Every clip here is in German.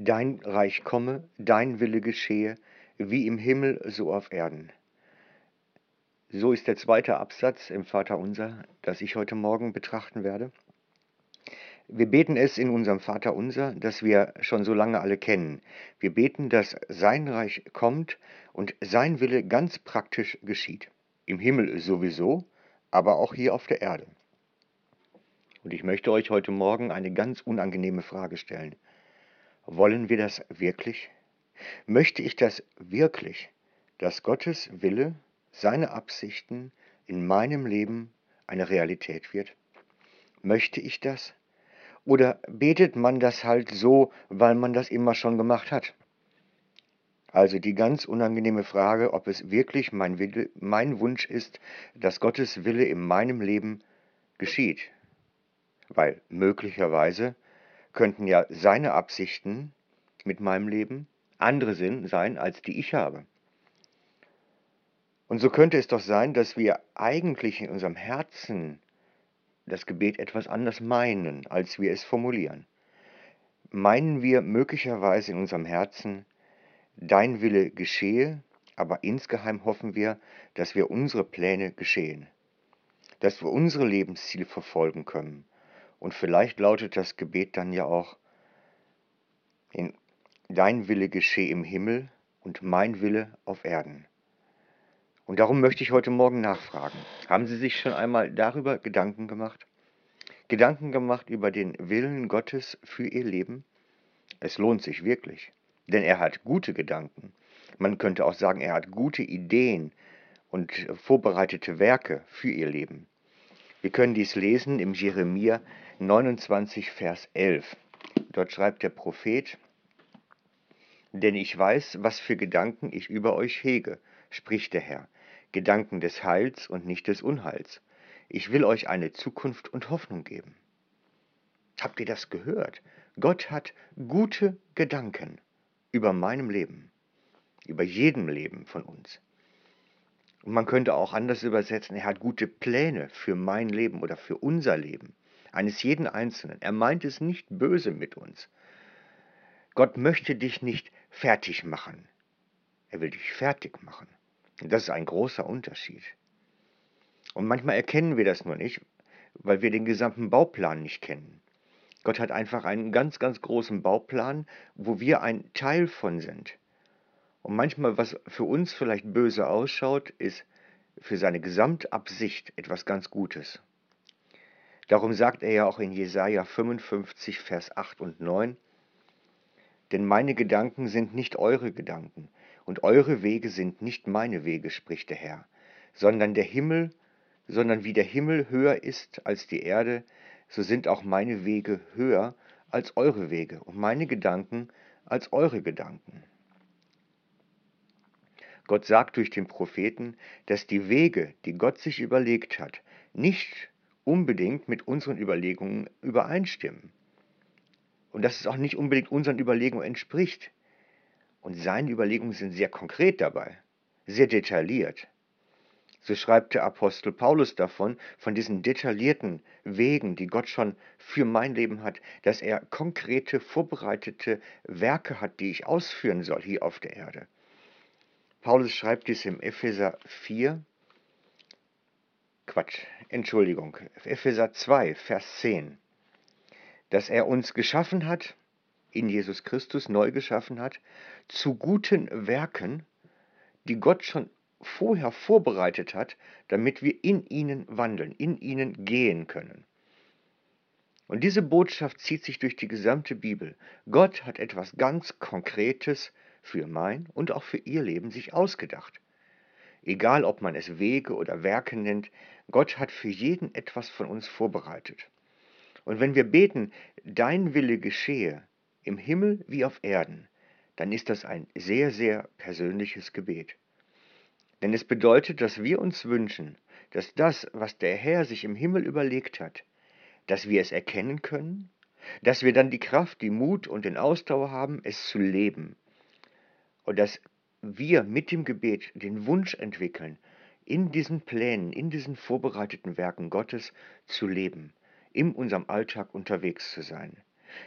Dein Reich komme, dein Wille geschehe, wie im Himmel so auf Erden. So ist der zweite Absatz im Vaterunser, das ich heute Morgen betrachten werde. Wir beten es in unserem Vaterunser, das wir schon so lange alle kennen. Wir beten, dass sein Reich kommt und sein Wille ganz praktisch geschieht. Im Himmel sowieso, aber auch hier auf der Erde. Und ich möchte euch heute Morgen eine ganz unangenehme Frage stellen. Wollen wir das wirklich? Möchte ich das wirklich, dass Gottes Wille, seine Absichten in meinem Leben eine Realität wird? Möchte ich das? Oder betet man das halt so, weil man das immer schon gemacht hat? Also die ganz unangenehme Frage, ob es wirklich mein, Wille, mein Wunsch ist, dass Gottes Wille in meinem Leben geschieht. Weil möglicherweise könnten ja seine Absichten mit meinem Leben andere sind, sein, als die ich habe. Und so könnte es doch sein, dass wir eigentlich in unserem Herzen das Gebet etwas anders meinen, als wir es formulieren. Meinen wir möglicherweise in unserem Herzen, dein Wille geschehe, aber insgeheim hoffen wir, dass wir unsere Pläne geschehen, dass wir unsere Lebensziele verfolgen können und vielleicht lautet das Gebet dann ja auch, in dein Wille geschehe im Himmel und mein Wille auf Erden. Und darum möchte ich heute Morgen nachfragen. Haben Sie sich schon einmal darüber Gedanken gemacht? Gedanken gemacht über den Willen Gottes für Ihr Leben? Es lohnt sich wirklich, denn er hat gute Gedanken. Man könnte auch sagen, er hat gute Ideen und vorbereitete Werke für Ihr Leben. Wir können dies lesen im Jeremia 29, Vers 11. Dort schreibt der Prophet, Denn ich weiß, was für Gedanken ich über euch hege, spricht der Herr, Gedanken des Heils und nicht des Unheils. Ich will euch eine Zukunft und Hoffnung geben. Habt ihr das gehört? Gott hat gute Gedanken über meinem Leben, über jedem Leben von uns. Und man könnte auch anders übersetzen, er hat gute Pläne für mein Leben oder für unser Leben, eines jeden Einzelnen. Er meint es nicht böse mit uns. Gott möchte dich nicht fertig machen. Er will dich fertig machen. Und das ist ein großer Unterschied. Und manchmal erkennen wir das nur nicht, weil wir den gesamten Bauplan nicht kennen. Gott hat einfach einen ganz, ganz großen Bauplan, wo wir ein Teil von sind. Und manchmal, was für uns vielleicht böse ausschaut, ist für seine Gesamtabsicht etwas ganz Gutes. Darum sagt er ja auch in Jesaja 55, Vers 8 und 9, Denn meine Gedanken sind nicht eure Gedanken, und eure Wege sind nicht meine Wege, spricht der Herr, sondern der Himmel, sondern wie der Himmel höher ist als die Erde, so sind auch meine Wege höher als eure Wege und meine Gedanken als eure Gedanken. Gott sagt durch den Propheten, dass die Wege, die Gott sich überlegt hat, nicht unbedingt mit unseren Überlegungen übereinstimmen. Und dass es auch nicht unbedingt unseren Überlegungen entspricht. Und seine Überlegungen sind sehr konkret dabei, sehr detailliert. So schreibt der Apostel Paulus davon, von diesen detaillierten Wegen, die Gott schon für mein Leben hat, dass er konkrete, vorbereitete Werke hat, die ich ausführen soll hier auf der Erde. Paulus schreibt dies im Epheser 4, Quatsch, Entschuldigung, Epheser 2, Vers 10, dass er uns geschaffen hat, in Jesus Christus neu geschaffen hat, zu guten Werken, die Gott schon vorher vorbereitet hat, damit wir in ihnen wandeln, in ihnen gehen können. Und diese Botschaft zieht sich durch die gesamte Bibel. Gott hat etwas ganz Konkretes für mein und auch für ihr Leben sich ausgedacht. Egal, ob man es Wege oder Werke nennt, Gott hat für jeden etwas von uns vorbereitet. Und wenn wir beten, dein Wille geschehe, im Himmel wie auf Erden, dann ist das ein sehr, sehr persönliches Gebet. Denn es bedeutet, dass wir uns wünschen, dass das, was der Herr sich im Himmel überlegt hat, dass wir es erkennen können, dass wir dann die Kraft, die Mut und den Ausdauer haben, es zu leben, und dass wir mit dem Gebet den Wunsch entwickeln, in diesen Plänen, in diesen vorbereiteten Werken Gottes zu leben, in unserem Alltag unterwegs zu sein.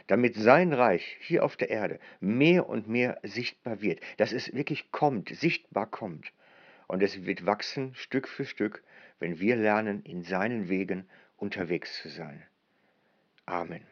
damit sein Reich hier auf der Erde mehr und mehr sichtbar wird, dass es wirklich kommt, sichtbar kommt. Und es wird wachsen Stück für Stück, wenn wir lernen, in seinen Wegen unterwegs zu sein. Amen.